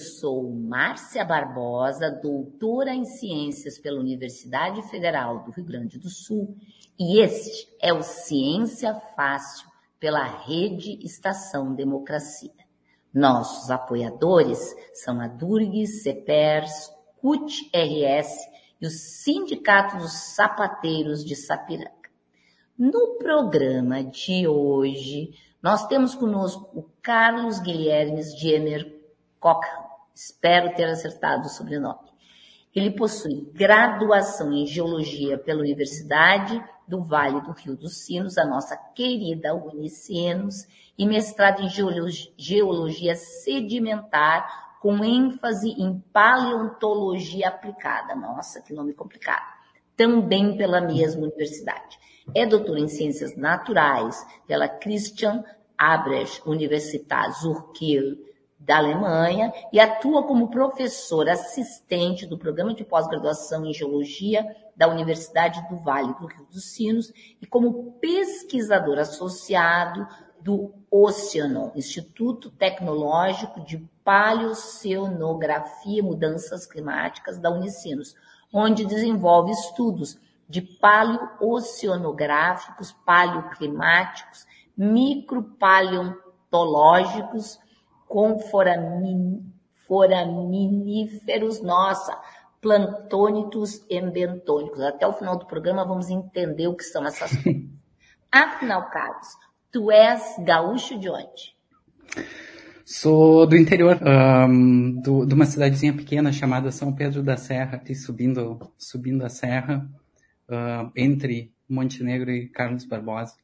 sou Márcia Barbosa, doutora em Ciências pela Universidade Federal do Rio Grande do Sul, e este é o Ciência Fácil pela Rede Estação Democracia. Nossos apoiadores são a Durgues, CEPERS, CUT-RS e o Sindicato dos Sapateiros de Sapiranga. No programa de hoje, nós temos conosco o Carlos Guilhermes Jenner Cochrane. Espero ter acertado o sobrenome. Ele possui graduação em Geologia pela Universidade do Vale do Rio dos Sinos, a nossa querida Unicinos, e mestrado em Geologia, Sedimentar, com ênfase em Paleontologia Aplicada. Nossa, que nome complicado. Também pela mesma universidade. É doutor em Ciências Naturais pela Christian Albrecht Universität Zurkiel, da Alemanha e atua como professor assistente do programa de pós-graduação em Geologia da Universidade do Vale do Rio dos Sinos e como pesquisador associado do Oceanon, Instituto Tecnológico de Paleoceanografia e Mudanças Climáticas da Unicinos, onde desenvolve estudos de paleoceanográficos, paleoclimáticos, micropaleontológicos, com foramin, foraminíferos, nossa, plantônitos embentônicos. Até o final do programa vamos entender o que são essas coisas. Afinal, Carlos, tu és gaúcho de onde? Sou do interior, um, do, de uma cidadezinha pequena chamada São Pedro da Serra, aqui subindo, subindo a serra, uh, entre Montenegro e Carlos Barbosa.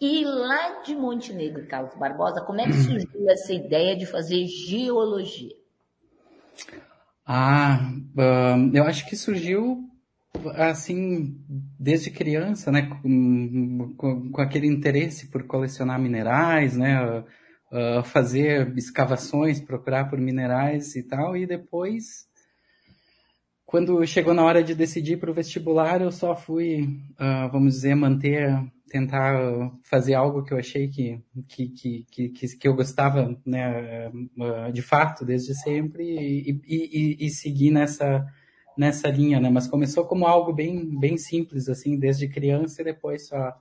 E lá de Montenegro, Carlos Barbosa, como é que surgiu essa ideia de fazer geologia? Ah, eu acho que surgiu assim desde criança, né, com, com, com aquele interesse por colecionar minerais, né, uh, fazer escavações, procurar por minerais e tal, e depois quando chegou na hora de decidir para o vestibular, eu só fui, uh, vamos dizer, manter tentar fazer algo que eu achei que, que, que, que, que eu gostava né, de fato desde sempre e, e, e, seguir nessa, nessa linha, né? Mas começou como algo bem, bem simples, assim, desde criança e depois só,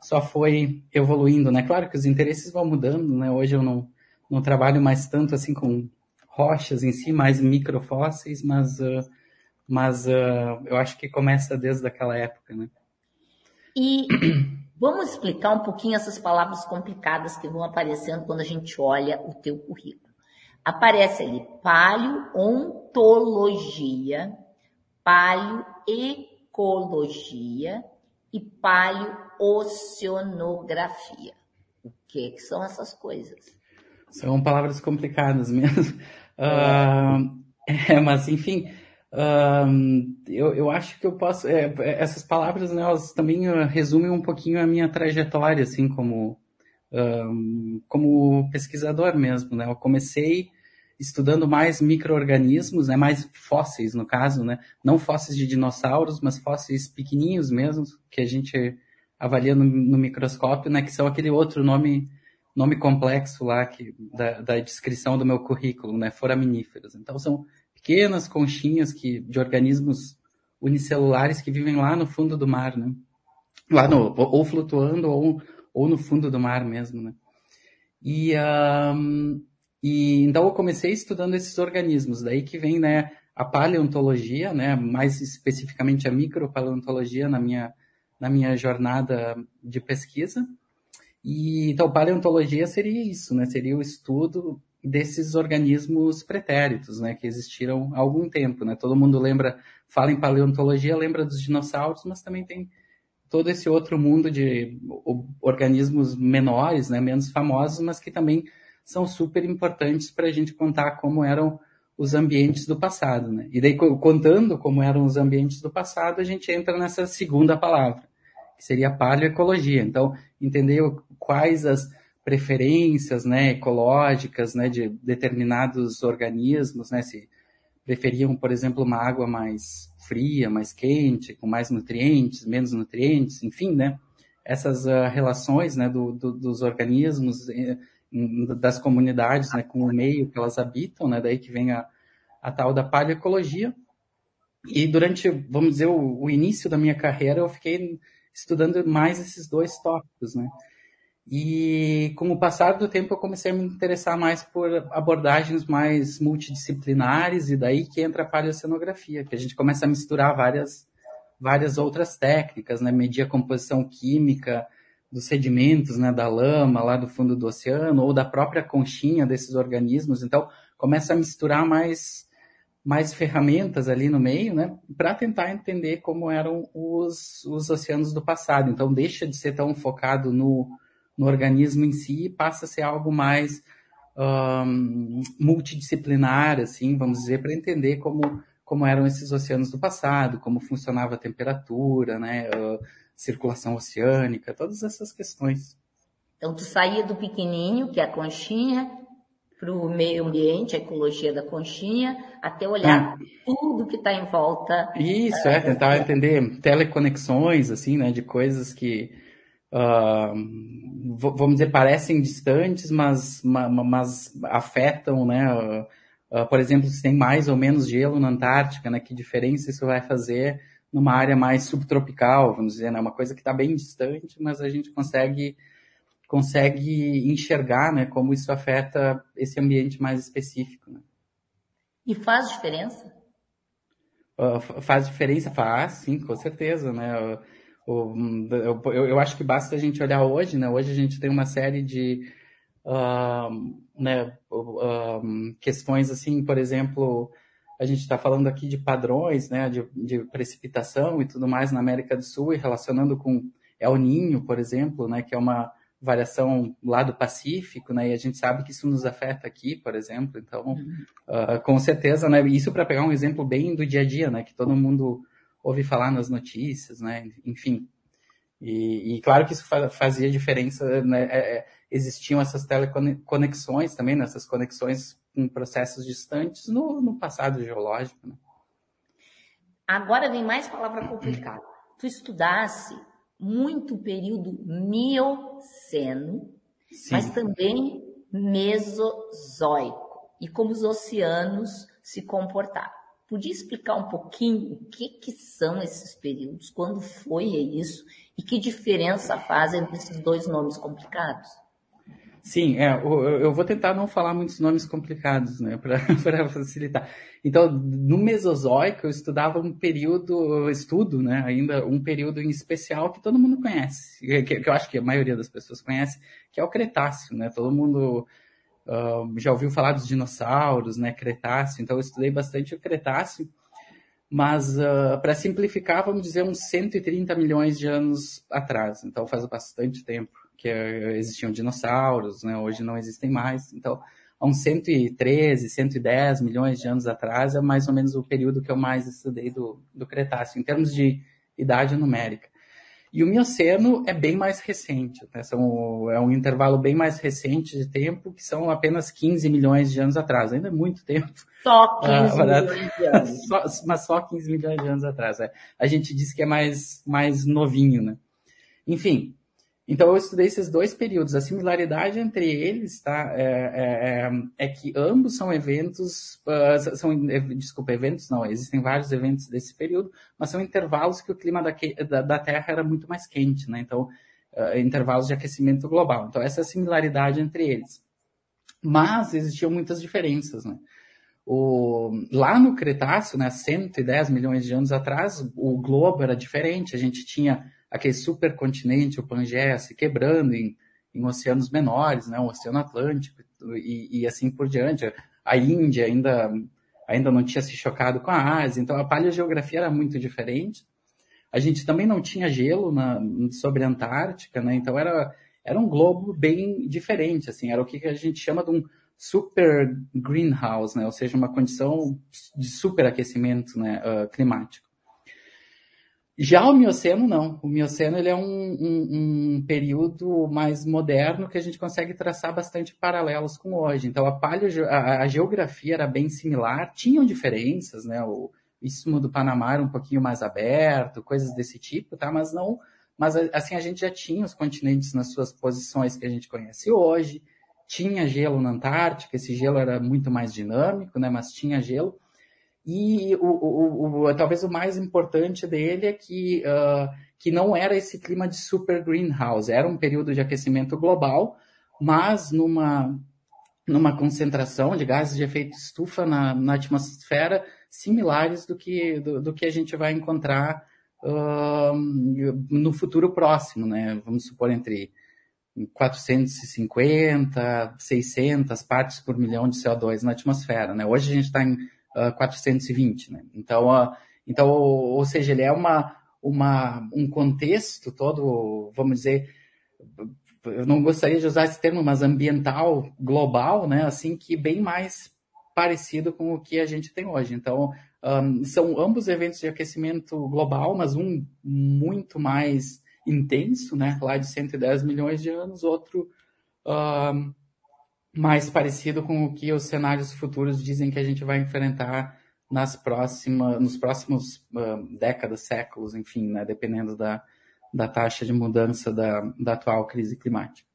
só foi evoluindo, né? Claro que os interesses vão mudando, né? Hoje eu não, não trabalho mais tanto assim com rochas em si, mais microfósseis, mas, uh, mas uh, eu acho que começa desde aquela época, né? E Vamos explicar um pouquinho essas palavras complicadas que vão aparecendo quando a gente olha o teu currículo. Aparece ali paleontologia, paleoecologia e paleoceanografia. O que, que são essas coisas? São palavras complicadas mesmo. Uh, é, mas, enfim, um, eu, eu acho que eu posso. É, é, essas palavras, né, elas também uh, resumem um pouquinho a minha trajetória, assim, como, um, como pesquisador mesmo, né? Eu comecei estudando mais micro-organismos, né, mais fósseis, no caso, né? Não fósseis de dinossauros, mas fósseis pequenininhos mesmo, que a gente avalia no, no microscópio, né? Que são aquele outro nome nome complexo lá que, da, da descrição do meu currículo, né? Foraminíferos. Então, são pequenas conchinhas que, de organismos unicelulares que vivem lá no fundo do mar, né? Lá no, ou flutuando ou, ou no fundo do mar mesmo, né? E, um, e então eu comecei estudando esses organismos, daí que vem, né, a paleontologia, né, mais especificamente a micropaleontologia na minha, na minha jornada de pesquisa. E então paleontologia seria isso, né, seria o estudo desses organismos pretéritos, né, que existiram há algum tempo, né? Todo mundo lembra, fala em paleontologia, lembra dos dinossauros, mas também tem todo esse outro mundo de organismos menores, né, menos famosos, mas que também são super importantes para a gente contar como eram os ambientes do passado, né? E daí contando como eram os ambientes do passado, a gente entra nessa segunda palavra, que seria paleoecologia. Então, entender quais as preferências né, ecológicas né, de determinados organismos, né, se preferiam, por exemplo, uma água mais fria, mais quente, com mais nutrientes, menos nutrientes, enfim, né, essas uh, relações né, do, do, dos organismos das comunidades, né, com o meio que elas habitam, né, daí que vem a, a tal da paleoecologia. E durante, vamos dizer, o, o, início da minha carreira, eu fiquei estudando mais esses dois tópicos, né. E com o passar do tempo eu comecei a me interessar mais por abordagens mais multidisciplinares e daí que entra a paleocenografia, que a gente começa a misturar várias várias outras técnicas, né, medir a composição química dos sedimentos, né, da lama lá do fundo do oceano ou da própria conchinha desses organismos. Então, começa a misturar mais mais ferramentas ali no meio, né, para tentar entender como eram os, os oceanos do passado. Então, deixa de ser tão focado no no organismo em si passa a ser algo mais um, multidisciplinar, assim, vamos dizer, para entender como, como eram esses oceanos do passado, como funcionava a temperatura, né, circulação oceânica, todas essas questões. Então, tu saía do pequenininho, que é a conchinha, para o meio ambiente, a ecologia da conchinha, até olhar é. tudo que está em volta. Isso, é, tentar entender teleconexões, assim, né, de coisas que uh, vamos dizer, parecem distantes, mas, mas afetam, né? Uh, por exemplo, se tem mais ou menos gelo na Antártica, né? Que diferença isso vai fazer numa área mais subtropical, vamos dizer, né? Uma coisa que está bem distante, mas a gente consegue consegue enxergar, né? Como isso afeta esse ambiente mais específico. Né? E faz diferença? Uh, faz diferença, faz, sim, com certeza, né? Eu, eu, eu, acho que basta a gente olhar hoje, né? Hoje a gente tem uma série de uh, né, uh, questões assim, por exemplo, a gente está falando aqui de padrões, né, de, de, precipitação e tudo mais na América do Sul e relacionando com El Ninho, por exemplo, né, que é uma variação lá do Pacífico, né, e a gente sabe que isso nos afeta aqui, por exemplo. Então, uh, com certeza, né, isso para pegar um exemplo bem do dia a dia, né, que todo mundo ouve falar nas notícias, né? Enfim. E, e claro que isso fazia diferença, né? É, é, existiam essas teleconexões também, nessas né? conexões com processos distantes no, no passado geológico. Né? Agora vem mais palavra complicada. Tu estudasse muito o período mioceno, Sim. mas também mesozoico, e como os oceanos se comportavam. Podia explicar um pouquinho o que, que são esses períodos, quando foi isso e que diferença faz entre esses dois nomes complicados? Sim, é, eu vou tentar não falar muitos nomes complicados, né, para facilitar. Então, no Mesozoico, eu estudava um período, estudo, né, ainda um período em especial que todo mundo conhece, que, que eu acho que a maioria das pessoas conhece, que é o Cretáceo, né, todo mundo Já ouviu falar dos dinossauros, né? Cretáceo. Então, eu estudei bastante o Cretáceo. Mas, uh, para simplificar, vamos dizer uns 130 milhões de anos atrás. Então, faz bastante tempo que uh, existiam dinossauros, né? Hoje não existem mais. Então, há uns 113, 110 milhões de anos atrás é mais ou menos o período que eu mais estudei do, do Cretáceo, em termos de idade numérica. E o Mioceno é bem mais recente, né? são, é um intervalo bem mais recente de tempo, que são apenas 15 milhões de anos atrás, ainda é muito tempo. Só 15 ah, milhões de anos. só, mas só 15 milhões de anos atrás. É. A gente diz que é mais, mais novinho, né? Enfim, então eu estudei esses dois períodos. A similaridade entre eles, tá, é, é, é, é que ambos são eventos, uh, são, desculpa, eventos não, existem vários eventos desse período, mas são intervalos que o clima da, da, da Terra era muito mais quente, né? Então, uh, intervalos de aquecimento global. Então essa é a similaridade entre eles. Mas existiam muitas diferenças, né? O, lá no Cretáceo, né, 110 milhões de anos atrás, o globo era diferente. A gente tinha aquele supercontinente, o Pangeia, se quebrando em, em oceanos menores, né, o Oceano Atlântico e, e, assim por diante. A Índia ainda, ainda não tinha se chocado com a Ásia, então a paleogeografia era muito diferente. A gente também não tinha gelo na, sobre a Antártica, né, então era, era um globo bem diferente, assim, era o que a gente chama de um super greenhouse, né, ou seja, uma condição de superaquecimento né, uh, climático. Já o Mioceno não. O Mioceno ele é um, um, um, período mais moderno que a gente consegue traçar bastante paralelos com hoje. Então a, a, a geografia era bem similar, tinham diferenças, né? O istmo do Panamá era um pouquinho mais aberto, coisas desse tipo, tá? Mas não, mas assim a gente já tinha os continentes nas suas posições que a gente conhece hoje. tinha gelo na Antártica, esse gelo era muito mais dinâmico, né, mas tinha gelo. E o, o, o, talvez o mais importante dele é que, uh, que não era esse clima de super greenhouse, era um período de aquecimento global, mas numa, numa concentração de gases de efeito estufa na, na atmosfera similares do que, do, do, que a gente vai encontrar uh, no futuro próximo, né? Vamos supor entre 450, 600 partes por milhão de CO2 na atmosfera, né? Hoje a gente está em uh, ah, 420, né? Então, uh, então, ou seja, ele é uma, uma, um contexto todo, vamos dizer, eu não gostaria de usar esse termo, mas ambiental global, né? Assim que bem mais parecido com o que a gente tem hoje. Então, um, são ambos eventos de aquecimento global, mas um muito mais intenso, né? Lá de 110 milhões de anos, outro um, mais parecido com o que os cenários futuros dizem que a gente vai enfrentar nas próximas, nos próximos uh, décadas, séculos, enfim, né, dependendo da, da taxa de mudança da, da atual crise climática.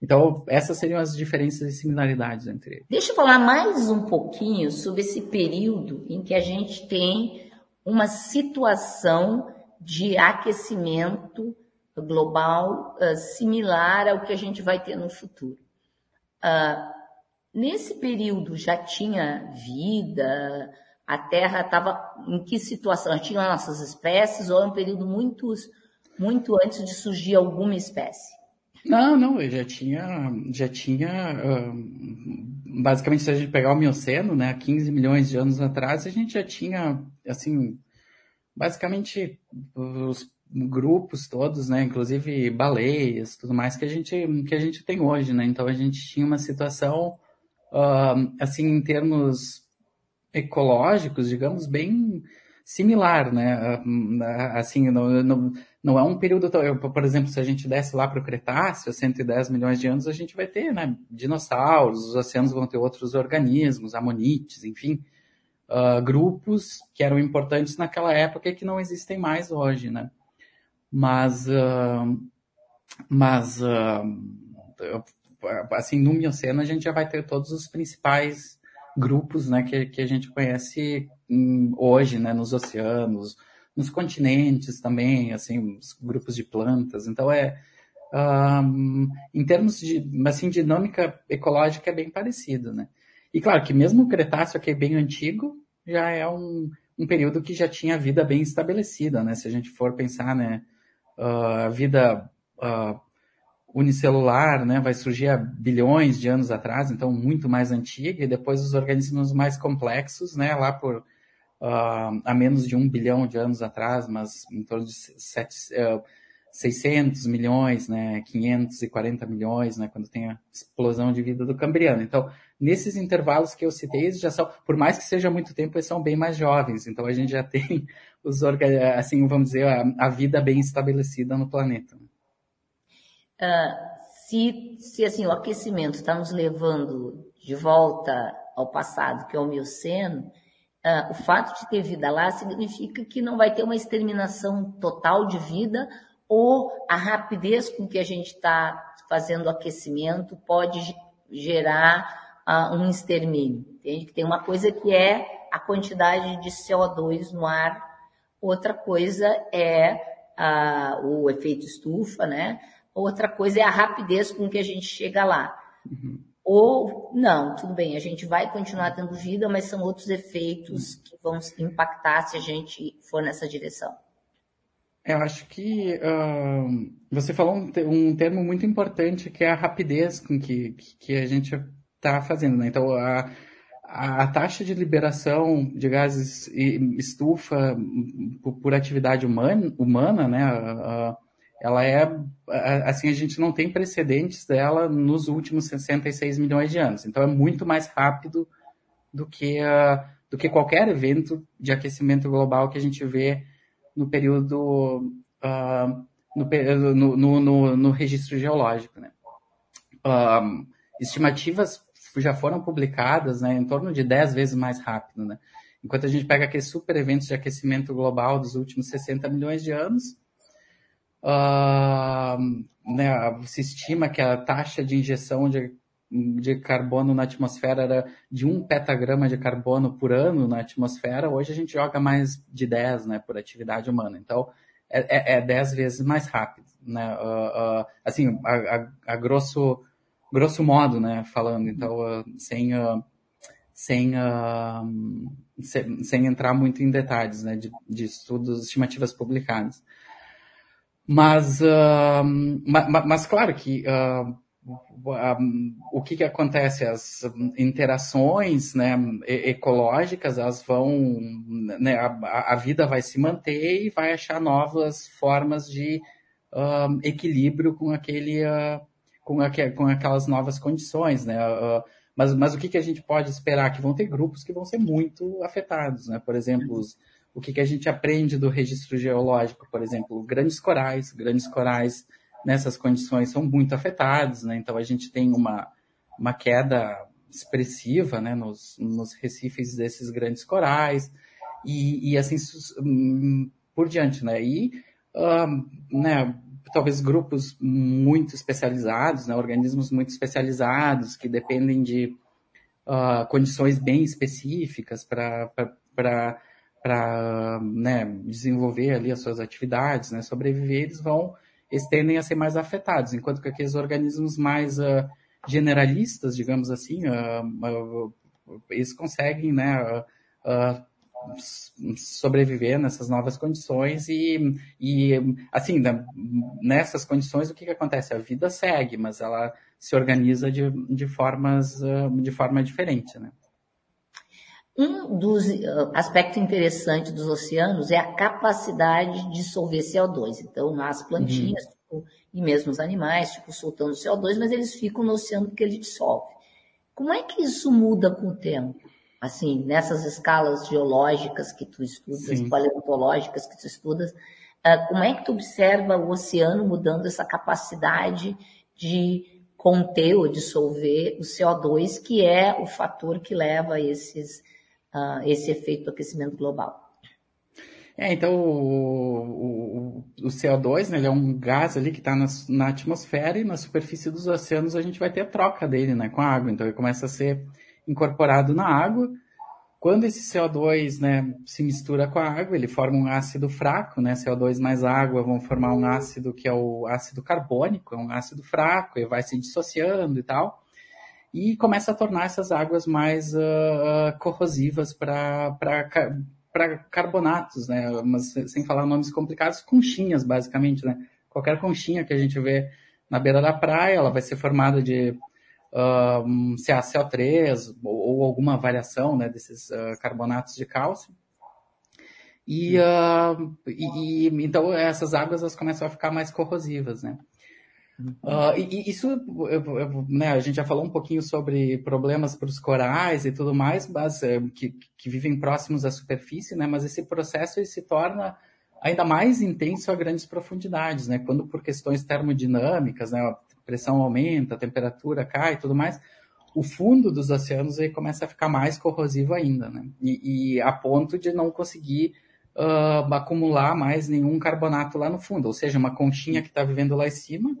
Então, essas seriam as diferenças e similaridades entre eles. Deixa eu falar mais um pouquinho sobre esse período em que a gente tem uma situação de aquecimento global uh, similar ao que a gente vai ter no futuro. Uh, nesse período já tinha vida, a Terra estava em que situação? Já tinha nossas espécies ou é um período muito, muito antes de surgir alguma espécie? Não, não, já tinha, já tinha, uh, basicamente se a gente pegar o Mioceno, né, 15 milhões de anos atrás, a gente já tinha, assim, basicamente os grupos todos, né, inclusive baleias, tudo mais que a gente que a gente tem hoje, né? Então a gente tinha uma situação uh, assim em termos ecológicos, digamos, bem similar, né? Assim, não, não, é um período, por exemplo, se a gente desce lá para o Cretáceo, 110 milhões de anos, a gente vai ter, né, dinossauros, os oceanos vão ter outros organismos, amonites, enfim, uh, grupos que eram importantes naquela época e que não existem mais hoje, né? Mas, uh, mas uh, assim, no Mioceno a gente já vai ter todos os principais grupos né, que, que a gente conhece hoje, né, nos oceanos, nos continentes também, assim, os grupos de plantas. Então é, um, em termos de assim, dinâmica ecológica é bem parecido, né? E claro que mesmo o Cretáceo, que é bem antigo, já é um, um período que já tinha vida bem estabelecida, né? Se a gente for pensar, né? A vida uh, unicelular né, vai surgir há bilhões de anos atrás, então muito mais antiga, e depois os organismos mais complexos, né, lá por uh, há menos de um bilhão de anos atrás, mas em torno de sete, uh, 600 milhões, né, 540 milhões, né, quando tem a explosão de vida do Cambriano. Então, nesses intervalos que eu citei, eles já são, por mais que seja muito tempo, eles são bem mais jovens. Então, a gente já tem os assim, vamos dizer, a, a vida bem estabelecida no planeta. Uh, se, se assim o aquecimento está nos levando de volta ao passado, que é o Mioceno, uh, o fato de ter vida lá significa que não vai ter uma exterminação total de vida ou a rapidez com que a gente está fazendo o aquecimento pode gerar uh, um extermínio. Entende? Tem uma coisa que é a quantidade de CO2 no ar, outra coisa é uh, o efeito estufa, né? Outra coisa é a rapidez com que a gente chega lá. Uhum. Ou, não, tudo bem, a gente vai continuar tendo vida, mas são outros efeitos que vão impactar se a gente for nessa direção. Eu acho que uh, você falou um, um, termo muito importante que é a rapidez com que, que a gente está fazendo. Né? Então, a, a, taxa de liberação de gases estufa por, atividade humana, humana né? Ela é, assim, a gente não tem precedentes dela nos últimos 66 milhões de anos. Então, é muito mais rápido do que, do que qualquer evento de aquecimento global que a gente vê no período uh, no, no, no, no, registro geológico. Né? Uh, estimativas já foram publicadas né, em torno de 10 vezes mais rápido. Né? Enquanto a gente pega aqueles super eventos de aquecimento global dos últimos 60 milhões de anos, uh, né, se estima que a taxa de injeção de, de carbono na atmosfera era de um petagrama de carbono por ano na atmosfera, hoje a gente joga mais de 10, né, por atividade humana. Então, é, é, é 10 vezes mais rápido, né, uh, uh, assim, a, a, a, grosso, grosso modo, né, falando, então, uh, sem, sem, sem, sem, entrar muito em detalhes, né, de, de estudos, estimativas publicadas. Mas, mas, mas, claro que o que, que acontece? As interações né, ecológicas, elas vão, né, a, a, vida vai se manter e vai achar novas formas de uh, equilíbrio com aquele, uh, com, aqu com aquelas novas condições, né? Uh, mas, mas o que, que a gente pode esperar? Que vão ter grupos que vão ser muito afetados, né? Por exemplo, os, o que, que a gente aprende do registro geológico, por exemplo, grandes corais, grandes corais nessas condições são muito afetados, né? Então a gente tem uma, uma queda expressiva, né, nos, nos recifes desses grandes corais e, e assim hum, por diante, né? E né, talvez grupos muito especializados, né, organismos muito especializados que dependem de uh, condições bem específicas para né, desenvolver ali as suas atividades, né, sobreviver, eles vão eles tendem a ser mais afetados, enquanto que aqueles organismos mais uh, generalistas, digamos assim, uh, eles conseguem né, sobreviver nessas novas condições e, e assim, nessas condições o que, que acontece? A vida segue, mas ela se organiza de, de, formas, de forma diferente, né? Um dos aspectos interessantes dos oceanos é a capacidade de dissolver CO2. Então, nas plantinhas uhum. tipo, e mesmo os animais, tipo, soltando CO2, mas eles ficam no oceano porque ele dissolve. Como é que isso muda com o tempo? Assim, nessas escalas geológicas que tu estudas, Sim. paleontológicas que tu estudas, como é que tu observa o oceano mudando essa capacidade de conter ou dissolver o CO2, que é o fator que leva a esses uh, esse efeito do aquecimento global. É, então o, o, o CO2, né, ele é um gás ali que está na, na, atmosfera e na superfície dos oceanos a gente vai ter troca dele, né, com a água. Então ele começa a ser incorporado na água. Quando esse CO2, né, se mistura com a água, ele forma um ácido fraco, né, CO2 mais água vão formar um ácido que é o ácido carbônico, é um ácido fraco, e vai se dissociando e tal e começa a tornar essas águas mais uh, corrosivas para carbonatos, né? Mas sem falar nomes complicados, conchinhas, basicamente, né? Qualquer conchinha que a gente vê na beira da praia, ela vai ser formada de uh, CaCO3 ou, ou, alguma variação né, desses uh, carbonatos de cálcio. E, uh, e, e, então essas águas elas começam a ficar mais corrosivas, né? Uh, e, isso, eu, eu, né, a gente já falou um pouquinho sobre problemas para os corais e tudo mais, mas é, que, que, vivem próximos à superfície, né? Mas esse processo se torna ainda mais intenso a grandes profundidades, né? Quando por questões termodinâmicas, né, pressão aumenta, a temperatura cai e tudo mais, o fundo dos oceanos aí começa a ficar mais corrosivo ainda, né? E, e a ponto de não conseguir uh, acumular mais nenhum carbonato lá no fundo, ou seja, uma conchinha que está vivendo lá em cima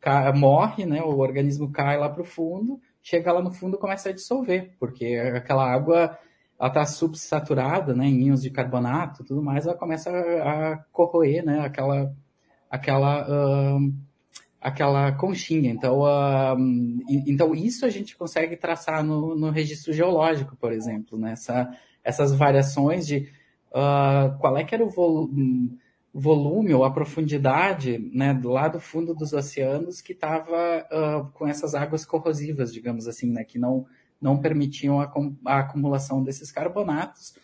cai, morre, né? O organismo cai lá para o fundo, chega lá no fundo começa a dissolver, porque aquela água ela está subsaturada, né, em íons de carbonato, tudo mais, ela começa a, a corroer, né, aquela, aquela, uh, aquela conchinha. Então, uh, então isso a gente consegue traçar no, no registro geológico, por exemplo, né, Essa, essas variações de uh, qual é que era o volume volume ou a profundidade né, do lado fundo dos oceanos que estava uh, com essas águas corrosivas, digamos assim, né, que não, não permitiam a, a acumulação desses carbonatos,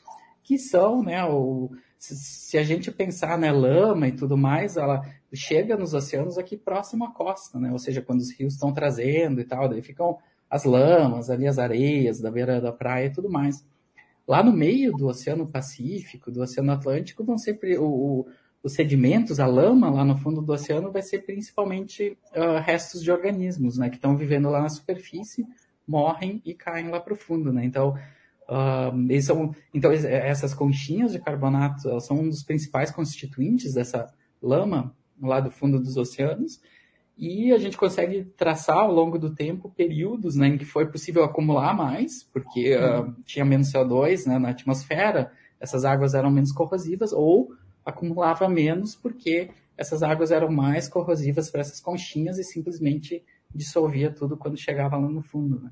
que são, né, o, se, se, a gente pensar, né, lama e tudo mais, ela chega nos oceanos aqui próximo à costa, né, ou seja, quando os rios estão trazendo e tal, daí ficam as lamas ali, as areias da beira da praia e tudo mais. Lá no meio do Oceano Pacífico, do Oceano Atlântico, vão ser o, os sedimentos, a lama lá no fundo do oceano vai ser principalmente uh, restos de organismos, né, que estão vivendo lá na superfície, morrem e caem lá para o fundo, né? Então, uh, são, então essas conchinhas de carbonato são um dos principais constituintes dessa lama lá do fundo dos oceanos. e a gente consegue traçar ao longo do tempo períodos né, em que foi possível acumular mais, porque uh, tinha menos CO2 né, na atmosfera, essas águas eram menos corrosivas, ou acumulava menos porque essas águas eram mais corrosivas para essas conchinhas e simplesmente dissolvia tudo quando chegava lá no fundo. Né?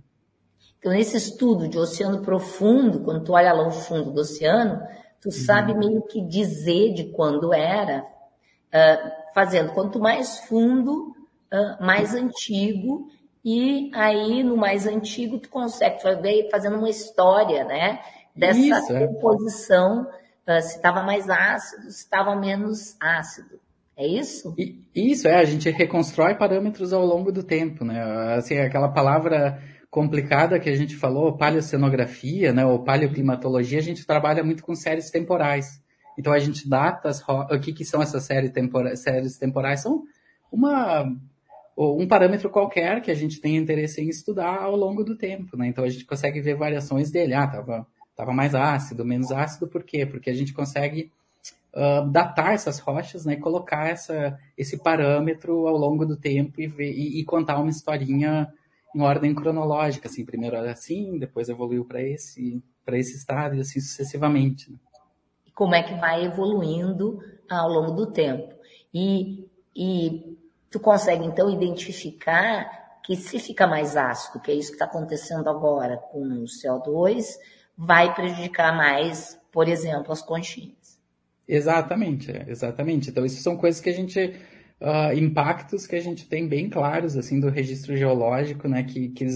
Então, nesse estudo de oceano profundo, quando tu olha lá o fundo do oceano, tu uhum. sabe meio que dizer de quando era, uh, fazendo quanto mais fundo, uh, mais antigo, e aí no mais antigo tu consegue ver fazendo uma história, né? Dessa Isso, é. composição, uh, se estava mais ácido, se estava menos ácido. É isso? Isso, é, a gente reconstrói parâmetros ao longo do tempo, né? Assim, aquela palavra complicada que a gente falou, paleocenografia, né, ou paleoclimatologia, a gente trabalha muito com séries temporais. Então a gente data as o que, que são essas séries, tempora séries temporais? São uma um parâmetro qualquer que a gente tem interesse em estudar ao longo do tempo, né? Então a gente consegue ver variações dele. Ah, tava, tava mais ácido, menos ácido, por quê? Porque a gente consegue uh, datar essas rochas, né? E colocar essa, esse parâmetro ao longo do tempo e, ver, e, e contar uma historinha em ordem cronológica, assim, primeiro era assim, depois evoluiu para esse, para esse estado e assim sucessivamente. Né? Como é que vai evoluindo ao longo do tempo? E, e tu consegue então identificar que se fica mais ácido, que é isso que está acontecendo agora com o CO2, vai prejudicar mais, por exemplo, as conchinhas. Exatamente, exatamente. Então, isso são coisas que a gente uh, impactos que a gente tem bem claros assim do registro geológico, né, que, que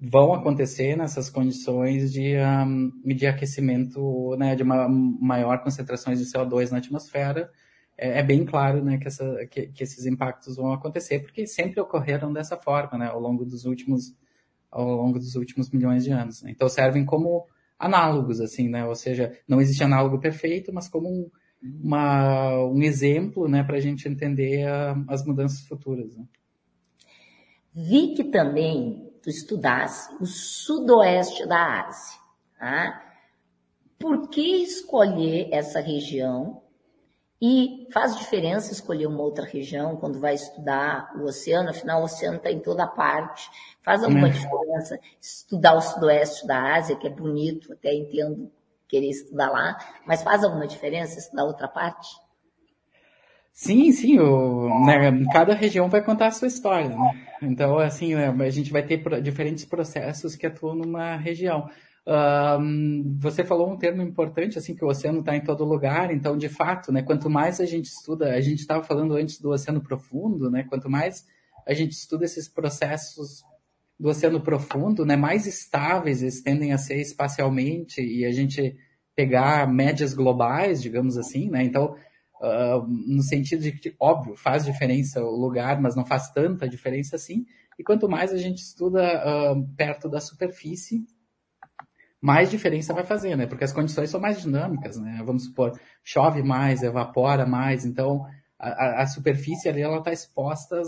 vão acontecer nessas condições de, um, de aquecimento, né, de uma maior concentrações de CO2 na atmosfera. É, é bem claro, né, que, essa, que, que, esses impactos vão acontecer, porque sempre ocorreram dessa forma, né, ao longo dos últimos ao longo dos últimos milhões de anos. Né? Então servem como análogos, assim, né? Ou seja, não existe análogo perfeito, mas como um, uma, um exemplo né, para a gente entender a, as mudanças futuras. Né? Vi que também tu estudasse o sudoeste da Ásia. Tá? Por que escolher essa região? E faz diferença escolher uma outra região quando vai estudar o oceano, afinal o oceano está em toda parte. Faz alguma é. diferença estudar o sudoeste da Ásia, que é bonito, até entendo querer estudar lá, mas faz alguma diferença estudar outra parte? Sim, sim, o, né, cada região vai contar a sua história, né? Então, assim, né, a gente vai ter diferentes processos que atuam numa região. Um, você falou um termo importante, assim, que o oceano está em todo lugar, então, de fato, né, quanto mais a gente estuda, a gente estava falando antes do oceano profundo, né, quanto mais a gente estuda esses processos do oceano profundo, né, mais estáveis eles tendem a ser espacialmente e a gente pegar médias globais, digamos assim, né? Então, uh, no sentido de que, óbvio, faz diferença o lugar, mas não faz tanta diferença assim. E quanto mais a gente estuda uh, perto da superfície, mais diferença vai fazer, né? Porque as condições são mais dinâmicas, né? Vamos supor, chove mais, evapora mais, então a, a superfície ali ela está exposta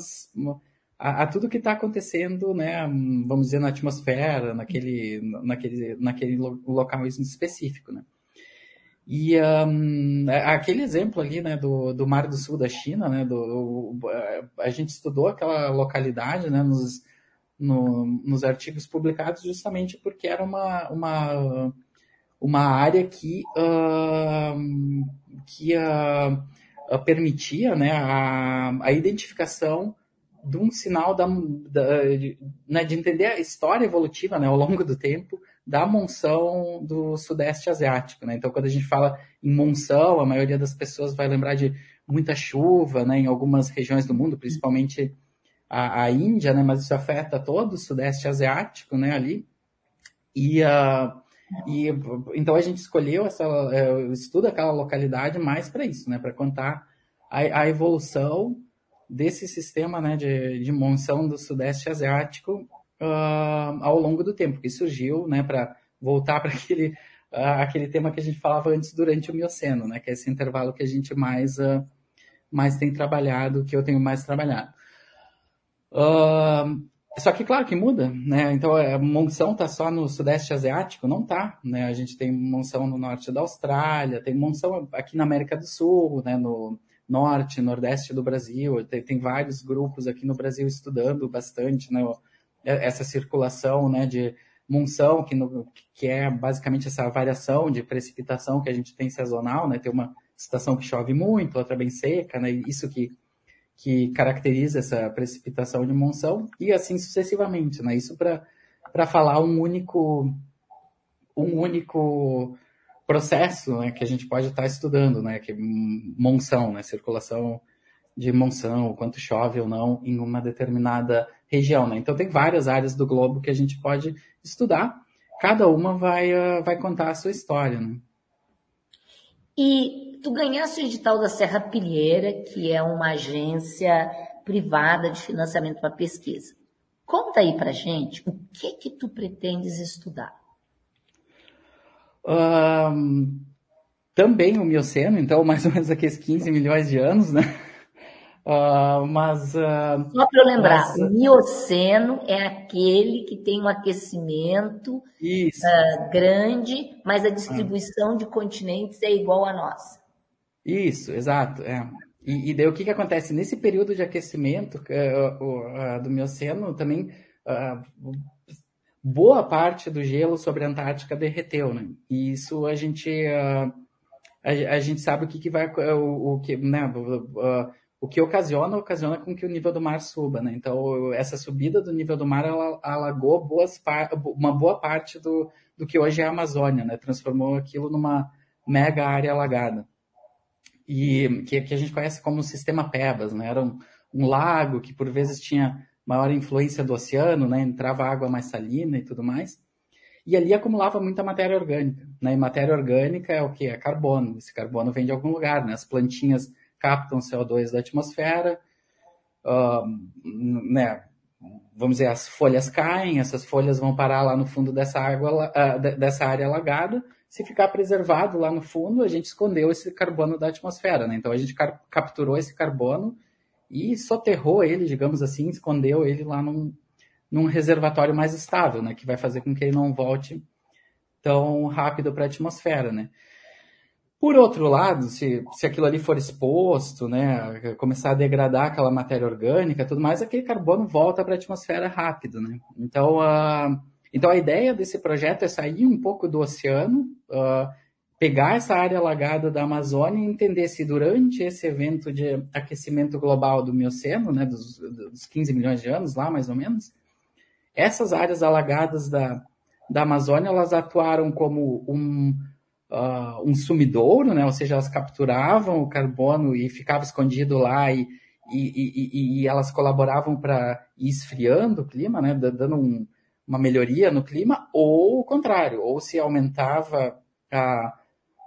a, a tudo que está acontecendo, né, vamos dizer, na atmosfera, naquele, naquele, naquele local específico, né. E um, aquele exemplo ali, né, do, do Mar do Sul da China, né, do, a gente estudou aquela localidade, né, nos, no, nos artigos publicados justamente porque era uma, uma, uma área que, uh, que uh, permitia, né, a, a identificação de um sinal da, da de, né, de, entender a história evolutiva né, ao longo do tempo da monção do Sudeste Asiático. Né? Então, quando a gente fala em monção, a maioria das pessoas vai lembrar de muita chuva né, em algumas regiões do mundo, principalmente a, a Índia, né, mas isso afeta todo o Sudeste Asiático né, ali. E, uh, e então a gente escolheu essa, uh, estuda aquela localidade mais para isso, né, para contar a, a evolução desse sistema né, de, de monção do Sudeste Asiático uh, ao longo do tempo, que surgiu né, para voltar para aquele, uh, aquele tema que a gente falava antes durante o Mioceno, né, que é esse intervalo que a gente mais, uh, mais tem trabalhado, que eu tenho mais trabalhado. só que, claro, que muda, né? Então, a monção está só no Sudeste Asiático? Não está, né? A gente tem monção no norte da Austrália, tem monção aqui na América do Sul, né? No, norte, nordeste do Brasil. Tem, tem, vários grupos aqui no Brasil estudando bastante né, essa circulação né, de monção, que, no, que é basicamente essa variação de precipitação que a gente tem sazonal, né? Tem uma estação que chove muito, outra bem seca, né? Isso que, que caracteriza essa precipitação de monção e assim sucessivamente, né? Isso para falar um único um único processo né, que a gente pode estar estudando, né? Que é monção, né? Circulação de monção, quanto chove ou não em uma determinada região, né? Então tem várias áreas do globo que a gente pode estudar. Cada uma vai, uh, vai contar a sua história, né? E tu ganhaste o edital da Serra Pilheira, que é uma agência privada de financiamento para pesquisa. Conta aí pra gente o que que tu pretendes estudar. Um, também o Mioceno, então mais ou menos aqueles 15 milhões de anos, né? Uh, mas. Uh, Só para eu lembrar, mas... o Mioceno é aquele que tem um aquecimento uh, grande, mas a distribuição de continentes é igual a nossa. Isso, exato. É. E, e daí o que, que acontece? Nesse período de aquecimento do Mioceno, também boa parte do gelo sobre a Antártica derreteu, né? E isso a gente. A, a, gente sabe o que, que vai. O, o que, né? O que ocasiona, ocasiona com que o nível do mar suba, né? Então, essa subida do nível do mar, ela alagou boas uma boa parte do, do que hoje é a Amazônia, né? Transformou aquilo numa mega área alagada. E que, que a gente conhece como sistema Pebas, né? Era um, um lago que, por vezes, tinha maior influência do oceano, né? Entrava água mais salina e tudo mais. E ali acumulava muita matéria orgânica, né? E matéria orgânica é o que? É carbono. Esse carbono vem de algum lugar, né? As plantinhas captam CO2 da atmosfera, né, vamos dizer, as folhas caem, essas folhas vão parar lá no fundo dessa, água, uh, dessa área alagada. Se ficar preservado lá no fundo, a gente escondeu esse carbono da atmosfera. Né? Então a gente capturou esse carbono e soterrou ele, digamos assim, escondeu ele lá num, num reservatório mais estável, né? que vai fazer com que ele não volte tão rápido para a atmosfera. Né? Por outro lado, se, se aquilo ali for exposto, né, começar a degradar aquela matéria orgânica tudo mais, aquele carbono volta para a atmosfera rápido. Né? Então, uh, então, a ideia desse projeto é sair um pouco do oceano, uh, pegar essa área alagada da Amazônia e entender se durante esse evento de aquecimento global do Mioceno, né, dos, dos 15 milhões de anos lá, mais ou menos, essas áreas alagadas da, da Amazônia, elas atuaram como um uh, um sumidouro, né? Ou seja, elas capturavam o carbono e ficava escondido lá e, e, e, e elas colaboravam para ir esfriando o clima, né? Dando um, uma melhoria no clima, ou o contrário, ou se aumentava a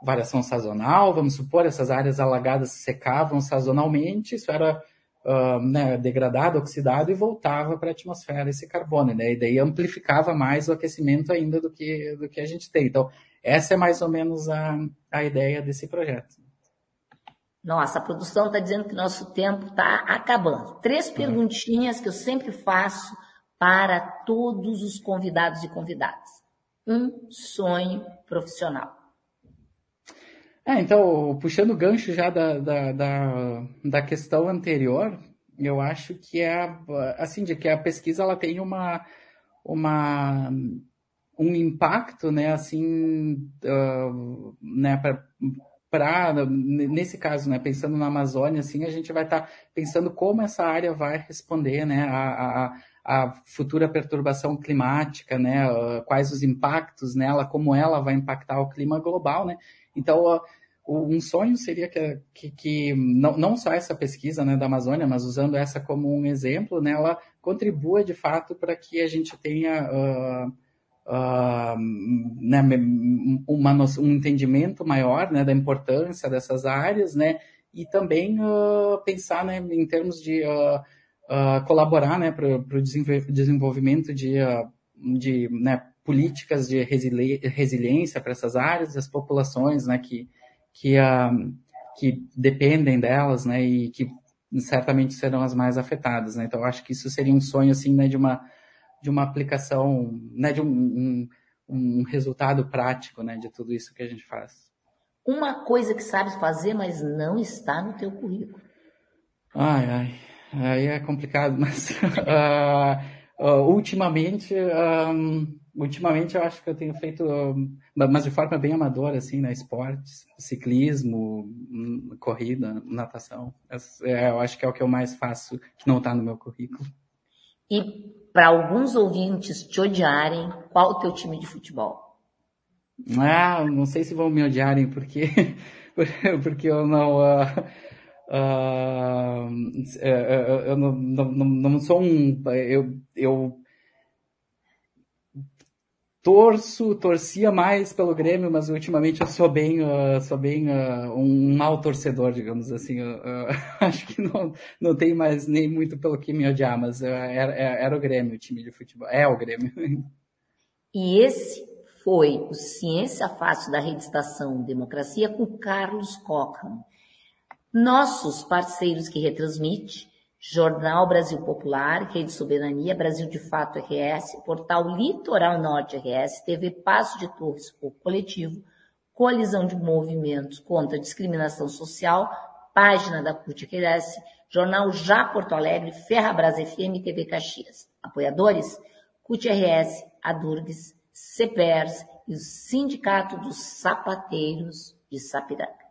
variação sazonal, vamos supor, essas áreas alagadas secavam sazonalmente, isso era uh, né, degradado, oxidado e voltava para a atmosfera esse carbono, né? E daí amplificava mais o aquecimento ainda do que, do que a gente tem. Então, essa é mais ou menos a, a ideia desse projeto. Nossa, a produção está dizendo que nosso tempo está acabando. Três uhum. perguntinhas que eu sempre faço para todos os convidados e convidadas. Um sonho profissional. É, então, puxando o gancho já da, da, da, da, questão anterior, eu acho que é assim, de que a pesquisa ela tem uma, uma um impacto, né, assim, uh, né, para nesse caso, né, pensando na Amazônia, assim, a gente vai estar tá pensando como essa área vai responder, né, a, a, a futura perturbação climática, né, uh, quais os impactos nela, como ela vai impactar o clima global, né. Então, uh, um sonho seria que, que, que, não, não só essa pesquisa né, da Amazônia, mas usando essa como um exemplo, né, ela contribua de fato para que a gente tenha uh, né, uma, um entendimento maior né, da importância dessas áreas, né, e também uh, pensar né, em termos de uh, colaborar né, para o desenvolvimento de, de né, políticas de resili resiliência para essas áreas, as populações né, que, que, que dependem delas né, e que certamente serão as mais afetadas. Né? Então, acho que isso seria um sonho assim, né, de uma de uma aplicação, né, de um, um, um resultado prático, né, de tudo isso que a gente faz. uma coisa que sabes fazer, mas não está no teu currículo. Ai, ai, aí é complicado, mas uh, uh, ultimamente, um, ultimamente eu acho que eu tenho feito, mas de forma bem amadora, assim, né? Esportes, ciclismo, hum, corrida, natação. É, eu acho que é o que eu mais faço, que não está no meu currículo. E para alguns ouvintes te odiarem, qual o teu time de futebol? Ah, não sei se vão me odiarem, porque, porque eu não. Uh, uh, eu não, não, não sou um. Eu, eu torço, torcia mais pelo Grêmio, mas ultimamente eu sou bem, uh, sou bem uh, um mau torcedor, digamos assim. Uh, acho que não, não tem mais nem muito pelo que me odiar, mas era, era o Grêmio, o time de futebol. É o Grêmio. E esse foi o Ciência Fácil da Rede Estação Democracia com Carlos Cochrane. Nossos parceiros que retransmite, Jornal Brasil Popular, Rede Soberania, Brasil de Fato RS, Portal Litoral Norte RS, TV Passo de Torres, o Coletivo, Coalizão de Movimentos contra a Discriminação Social, página da CUT RS, Jornal Já Porto Alegre, Ferrabras FM TV Caxias. Apoiadores, CUT RS, Adurgues, CEPERS e o Sindicato dos Sapateiros de Sapiranga.